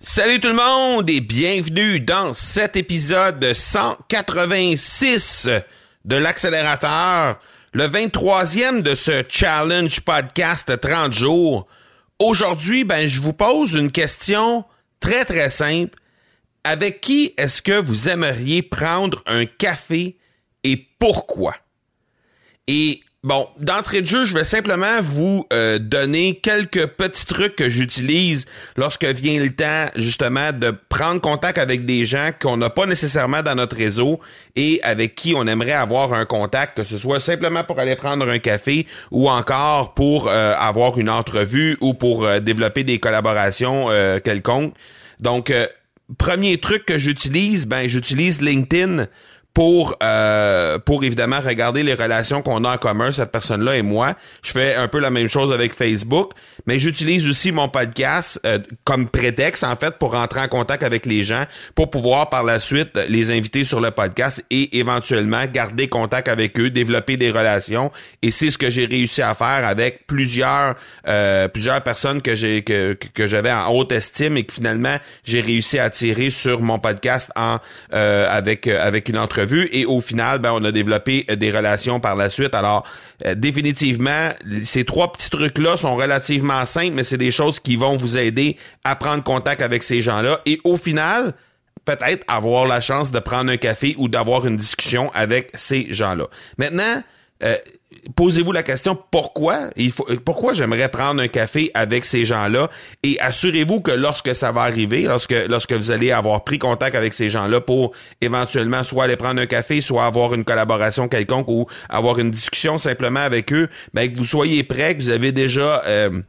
Salut tout le monde et bienvenue dans cet épisode 186 de l'accélérateur, le 23e de ce challenge podcast 30 jours. Aujourd'hui, ben, je vous pose une question très très simple. Avec qui est-ce que vous aimeriez prendre un café et pourquoi? Et Bon, d'entrée de jeu, je vais simplement vous euh, donner quelques petits trucs que j'utilise lorsque vient le temps justement de prendre contact avec des gens qu'on n'a pas nécessairement dans notre réseau et avec qui on aimerait avoir un contact, que ce soit simplement pour aller prendre un café ou encore pour euh, avoir une entrevue ou pour euh, développer des collaborations quelconques. Donc, premier truc que j'utilise, ben j'utilise LinkedIn pour euh, pour évidemment regarder les relations qu'on a en commun cette personne-là et moi. Je fais un peu la même chose avec Facebook, mais j'utilise aussi mon podcast euh, comme prétexte en fait pour rentrer en contact avec les gens pour pouvoir par la suite les inviter sur le podcast et éventuellement garder contact avec eux, développer des relations et c'est ce que j'ai réussi à faire avec plusieurs euh, plusieurs personnes que j'ai que, que j'avais en haute estime et que finalement j'ai réussi à attirer sur mon podcast en avec avec une entrevue et au final, ben, on a développé euh, des relations par la suite. Alors, euh, définitivement, ces trois petits trucs-là sont relativement simples, mais c'est des choses qui vont vous aider à prendre contact avec ces gens-là. Et au final, peut-être avoir la chance de prendre un café ou d'avoir une discussion avec ces gens-là. Maintenant, euh, posez-vous la question pourquoi il faut pourquoi j'aimerais prendre un café avec ces gens-là? Et assurez-vous que lorsque ça va arriver lorsque lorsque vous allez avoir pris contact avec ces gens-là pour éventuellement soit aller prendre un café soit avoir une collaboration quelconque ou avoir une discussion simplement avec eux ben que vous soyez prêt que vous avez déjà euh,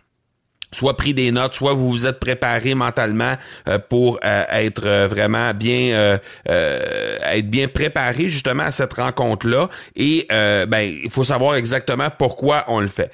soit pris des notes, soit vous vous êtes préparé mentalement euh, pour euh, être euh, vraiment bien être bien préparé justement à cette rencontre là et ben il faut savoir exactement pourquoi on le fait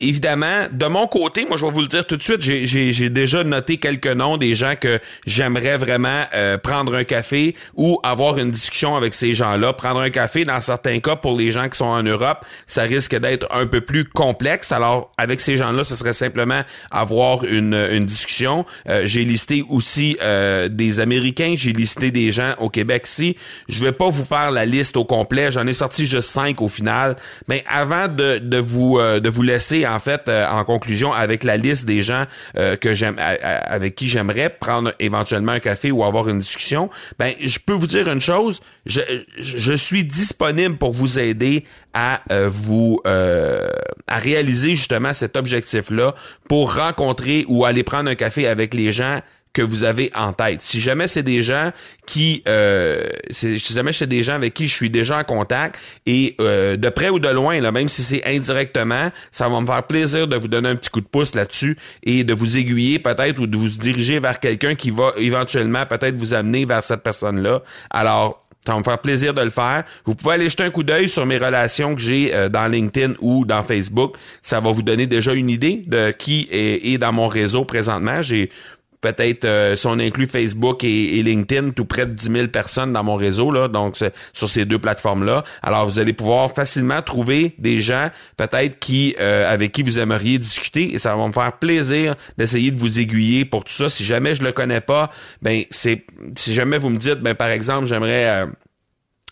évidemment, de mon côté, moi je vais vous le dire tout de suite, j'ai déjà noté quelques noms des gens que j'aimerais vraiment euh, prendre un café ou avoir une discussion avec ces gens-là. Prendre un café, dans certains cas, pour les gens qui sont en Europe, ça risque d'être un peu plus complexe. Alors, avec ces gens-là, ce serait simplement avoir une, discussion. Euh, j'ai listé aussi euh, des Américains, j'ai listé des gens au Québec ici. Je vais pas vous faire la liste au complet, j'en ai sorti juste cinq au final. Mais avant de vous de vous laisser en fait, euh, en conclusion, avec la liste des gens euh, que j'aime, avec qui j'aimerais prendre éventuellement un café ou avoir une discussion, ben, je peux vous dire une chose, je, je suis disponible pour vous aider à euh, vous à réaliser justement cet objectif-là pour rencontrer ou aller prendre un café avec les gens que vous avez en tête. Si jamais c'est des gens qui, euh, si jamais c'est des gens avec qui je suis déjà en contact et euh, de près ou de loin, là, même si c'est indirectement, ça va me faire plaisir de vous donner un petit coup de pouce là-dessus et de vous aiguiller peut-être ou de vous diriger vers quelqu'un qui va éventuellement peut-être vous amener vers cette personne-là. Alors, ça va me faire plaisir de le faire. Vous pouvez aller jeter un coup d'œil sur mes relations que j'ai euh, dans LinkedIn ou dans Facebook. Ça va vous donner déjà une idée de qui est, est dans mon réseau présentement. J'ai peut-être euh, si on inclut Facebook et, LinkedIn, tout près de 10 000 personnes dans mon réseau, là, donc sur ces deux plateformes-là. Alors, vous allez pouvoir facilement trouver des gens peut-être qui euh, avec qui vous aimeriez discuter et ça va me faire plaisir d'essayer de vous aiguiller pour tout ça. Si jamais je le connais pas, ben c'est si jamais vous me dites, ben par exemple, j'aimerais euh,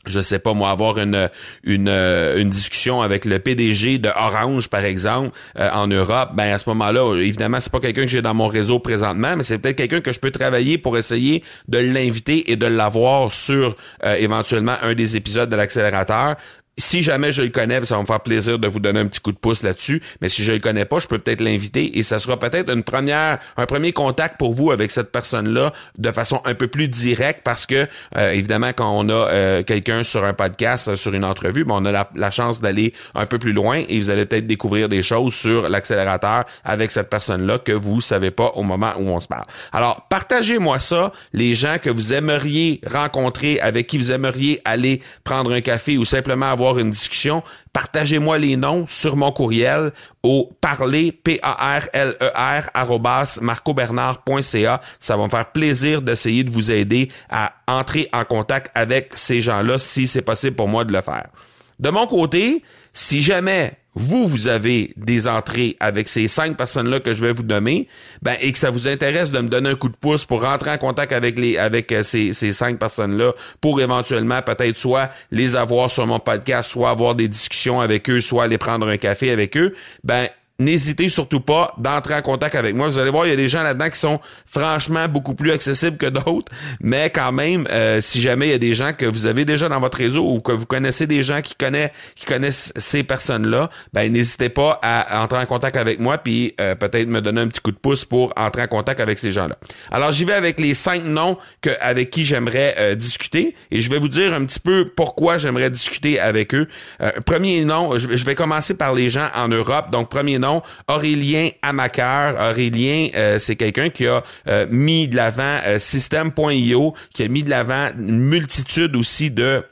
je sais pas moi avoir une une, euh, une discussion avec le PDG de Orange par exemple euh, en Europe ben à ce moment-là évidemment c'est pas quelqu'un que j'ai dans mon réseau présentement mais c'est peut-être quelqu'un que je peux travailler pour essayer de l'inviter et de l'avoir sur euh, éventuellement un des épisodes de l'accélérateur si jamais je le connais, ça va me faire plaisir de vous donner un petit coup de pouce là-dessus. Mais si je le connais pas, je peux peut-être l'inviter et ça sera peut-être une première, un premier contact pour vous avec cette personne-là de façon un peu plus directe parce que euh, évidemment quand on a euh, quelqu'un sur un podcast, euh, sur une entrevue, ben, on a la, chance d'aller un peu plus loin et vous allez peut-être découvrir des choses sur l'accélérateur avec cette personne-là que vous savez pas au moment où on se parle. Alors partagez-moi ça, les gens que vous aimeriez rencontrer, avec qui vous aimeriez aller prendre un café ou simplement avoir une discussion, partagez-moi les noms sur mon courriel au parler, p a r l e r marcobernard.ca. Ça va me faire plaisir d'essayer de vous aider à entrer en contact avec ces gens-là si c'est possible pour moi de le faire. De mon côté, Si jamais vous, vous avez des entrées avec ces cinq personnes-là que je vais vous nommer, ben, et que ça vous intéresse de me donner un coup de pouce pour rentrer en contact avec les, avec euh, ces, ces cinq personnes-là, pour éventuellement peut-être soit les avoir sur mon podcast, soit avoir des discussions avec eux, soit aller prendre un café avec eux, ben, n'hésitez surtout pas d'entrer en contact avec moi. Vous allez voir, il y a des gens là-dedans qui sont franchement beaucoup plus accessibles que d'autres, mais quand même, euh, si jamais il y a des gens que vous avez déjà dans votre réseau ou que vous connaissez des gens qui connaissent, qui connaissent ces personnes-là, ben n'hésitez pas à entrer en contact avec moi puis euh, peut-être me donner un petit coup de pouce pour entrer en contact avec ces gens-là. Alors j'y vais avec les cinq noms que avec qui j'aimerais euh, discuter et je vais vous dire un petit peu pourquoi j'aimerais discuter avec eux. premier nom, je vais commencer par les gens en Europe. Donc premier nom Aurélien Amaker. Aurélien, euh, c'est quelqu'un qui a euh, mis de l'avant euh, System.io, qui a mis de l'avant une multitude aussi de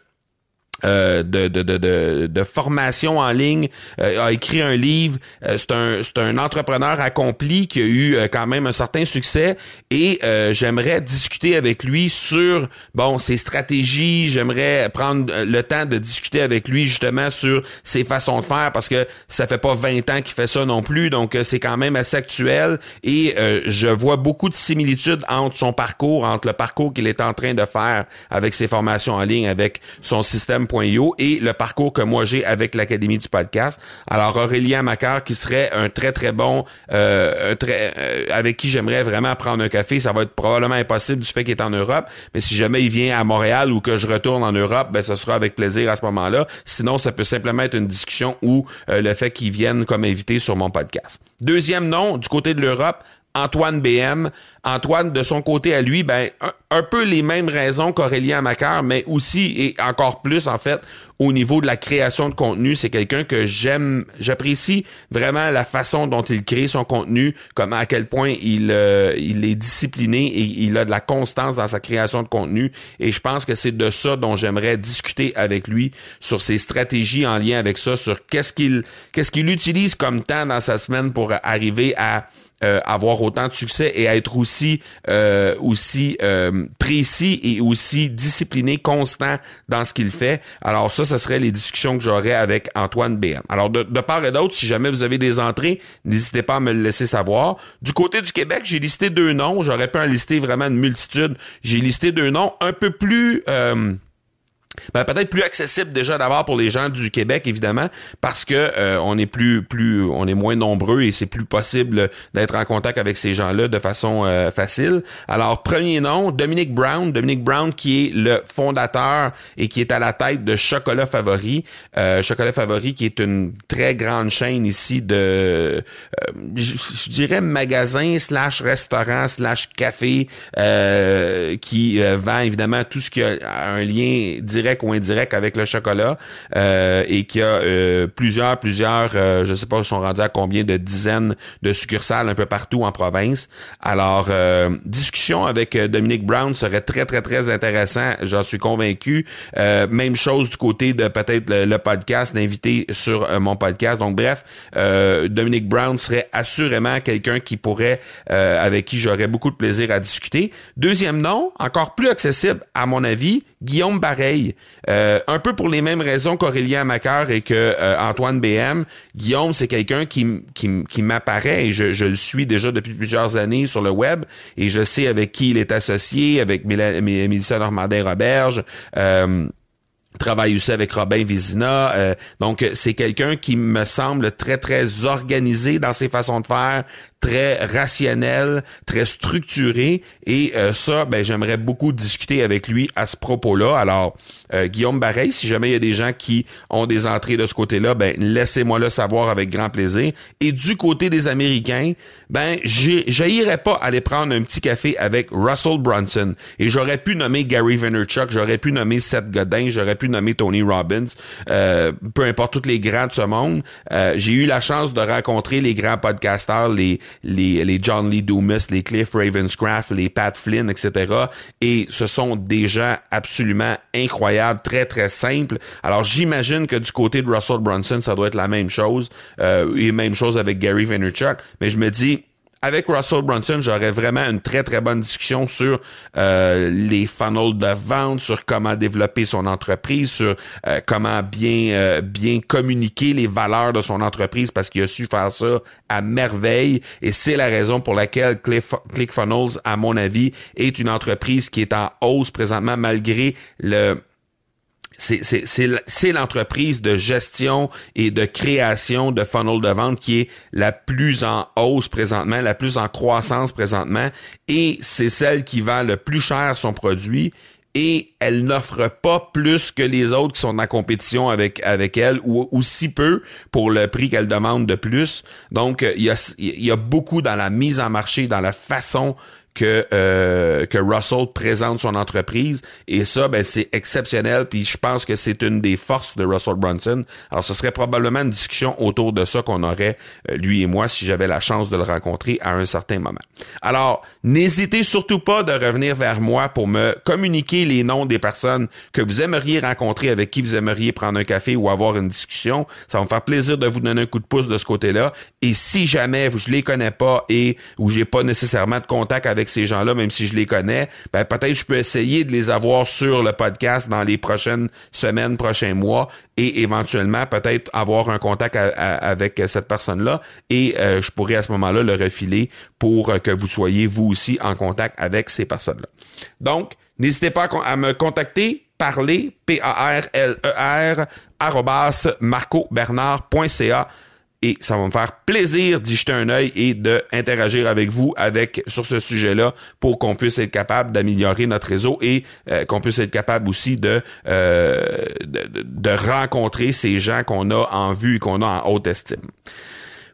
euh, de, de, de, de, formation en ligne, euh, a écrit un livre. Euh, c'est un, un entrepreneur accompli qui a eu quand même un certain succès et j'aimerais discuter avec lui sur bon ses stratégies. J'aimerais prendre le temps de discuter avec lui justement sur ses façons de faire parce que ça fait pas 20 ans qu'il fait ça non plus, donc c'est quand même assez actuel et je vois beaucoup de similitudes entre son parcours, entre le parcours qu'il est en train de faire avec ses formations en ligne, avec son système et le parcours que moi j'ai avec l'Académie du podcast. Alors Aurélien Macar qui serait un très très bon euh, très euh, avec qui j'aimerais vraiment prendre un café, ça va être probablement impossible du fait qu'il est en Europe, mais si jamais il vient à Montréal ou que je retourne en Europe, ben ce sera avec plaisir à ce moment-là. Sinon, ça peut simplement être une discussion ou euh, le fait qu'il vienne comme invité sur mon podcast. Deuxième nom, du côté de l'Europe, Antoine BM. Antoine, de son côté à lui, ben, un, peu les mêmes raisons qu'Aurélien Macar, mais aussi et encore plus, en fait, au niveau de la création de contenu. C'est quelqu'un que j'aime, j'apprécie vraiment la façon dont il crée son contenu, comme à quel point il, euh, il est discipliné et il a de la constance dans sa création de contenu. Et je pense que c'est de ça dont j'aimerais discuter avec lui sur ses stratégies en lien avec ça, sur qu'est-ce qu'il, qu'est-ce qu'il utilise comme temps dans sa semaine pour arriver à euh, avoir autant de succès et être aussi euh, aussi euh, précis et aussi discipliné, constant dans ce qu'il fait. Alors ça, ce serait les discussions que j'aurais avec Antoine BM. Alors de, de part et d'autre, si jamais vous avez des entrées, n'hésitez pas à me le laisser savoir. Du côté du Québec, j'ai listé deux noms. J'aurais pu en lister vraiment une multitude. J'ai listé deux noms un peu plus ben, peut-être plus accessible déjà d'abord pour les gens du Québec évidemment parce que euh, on est plus plus on est moins nombreux et c'est plus possible d'être en contact avec ces gens-là de façon euh, facile. Alors premier nom Dominique Brown, Dominique Brown qui est le fondateur et qui est à la tête de Chocolat Favori, euh, Chocolat Favori qui est une très grande chaîne ici de je, dirais magasin slash restaurant slash café qui vend évidemment tout ce qui a un lien direct ou indirect avec le chocolat euh, et qui a euh, plusieurs, plusieurs, euh, je sais pas, sont rendus à combien de dizaines de succursales un peu partout en province. Alors, discussion avec Dominique Brown serait très, très, très intéressant, j'en suis convaincu. même chose du côté de peut-être le, podcast, d'inviter sur mon podcast. Donc, bref, Dominique Brown serait assurément quelqu'un qui pourrait, avec qui j'aurais beaucoup de plaisir à discuter. Deuxième nom, encore plus accessible à mon avis, Guillaume Bareil. Euh, un peu pour les mêmes raisons qu'Aurélien Macar et que euh, BM. Guillaume, c'est quelqu'un qui, qui, m'apparaît et je, je, le suis déjà depuis plusieurs années sur le web et je sais avec qui il est associé, avec Mélissa Normandin-Roberge. Euh, travaille aussi avec Robin Vizina. Euh, donc, c'est quelqu'un qui me semble très, très organisé dans ses façons de faire, très rationnel, très structuré. Et euh, ça, ben, j'aimerais beaucoup discuter avec lui à ce propos-là. Alors, euh, Guillaume Bareil, si jamais il y a des gens qui ont des entrées de ce côté-là, ben, laissez-moi le savoir avec grand plaisir. Et du côté des Américains, ben, j'aillerais pas aller prendre un petit café avec Russell Brunson. Et j'aurais pu nommer Gary Vaynerchuk, j'aurais pu nommer Seth Godin, j'aurais pu nommer Tony Robbins, euh, peu importe tous les grands de ce monde. J'ai eu la chance de rencontrer les grands podcasteurs, les les, les John Lee Dumas, les Cliff Ravenscraft, les Pat Flynn, etc. Et ce sont des gens absolument incroyables, très, très simples. Alors, j'imagine que du côté de Russell Brunson, ça doit être la même chose. Euh, et même chose avec Gary Vaynerchuk. Mais je me dis, avec Russell Brunson, j'aurais vraiment une très très bonne discussion sur euh, les funnels de vente, sur comment développer son entreprise, sur euh, comment bien euh, bien communiquer les valeurs de son entreprise parce qu'il a su faire ça à merveille. Et c'est la raison pour laquelle ClickFunnels, à mon avis, est une entreprise qui est en hausse présentement malgré le c'est l'entreprise de gestion et de création de funnel de vente qui est la plus en hausse présentement, la plus en croissance présentement, et c'est celle qui vend le plus cher son produit et elle n'offre pas plus que les autres qui sont en compétition avec avec elle ou, ou si peu pour le prix qu'elle demande de plus. Donc il y a, il y a beaucoup dans la mise en marché, dans la façon que euh, que Russell présente son entreprise et ça ben c'est exceptionnel puis je pense que c'est une des forces de Russell Brunson. Alors ce serait probablement une discussion autour de ça qu'on aurait euh, lui et moi si j'avais la chance de le rencontrer à un certain moment. Alors n'hésitez surtout pas de revenir vers moi pour me communiquer les noms des personnes que vous aimeriez rencontrer avec qui vous aimeriez prendre un café ou avoir une discussion. Ça va me faire plaisir de vous donner un coup de pouce de ce côté-là et si jamais je les connais pas et ou j'ai pas nécessairement de contact avec avec ces gens-là, même si je les connais, ben peut-être je peux essayer de les avoir sur le podcast dans les prochaines semaines, prochains mois, et éventuellement peut-être avoir un contact avec cette personne-là, et euh, je pourrais à ce moment-là le refiler pour que vous soyez vous aussi en contact avec ces personnes-là. Donc, n'hésitez pas à me contacter, parler, P-A-R-L-E-R, e marcobernard.ca et ça va me faire plaisir d'y jeter un œil et d'interagir avec vous avec sur ce sujet-là pour qu'on puisse être capable d'améliorer notre réseau et euh, qu'on puisse être capable aussi de, euh, de, de rencontrer ces gens qu'on a en vue et qu'on a en haute estime.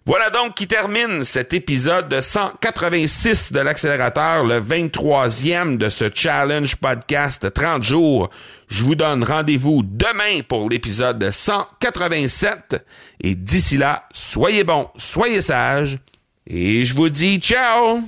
Voilà donc qui termine cet épisode de 186 de l'accélérateur, le 23e de ce challenge podcast 30 jours. Je vous donne rendez-vous demain pour l'épisode 187 et d'ici là, soyez bons, soyez sages. Et je vous dis ciao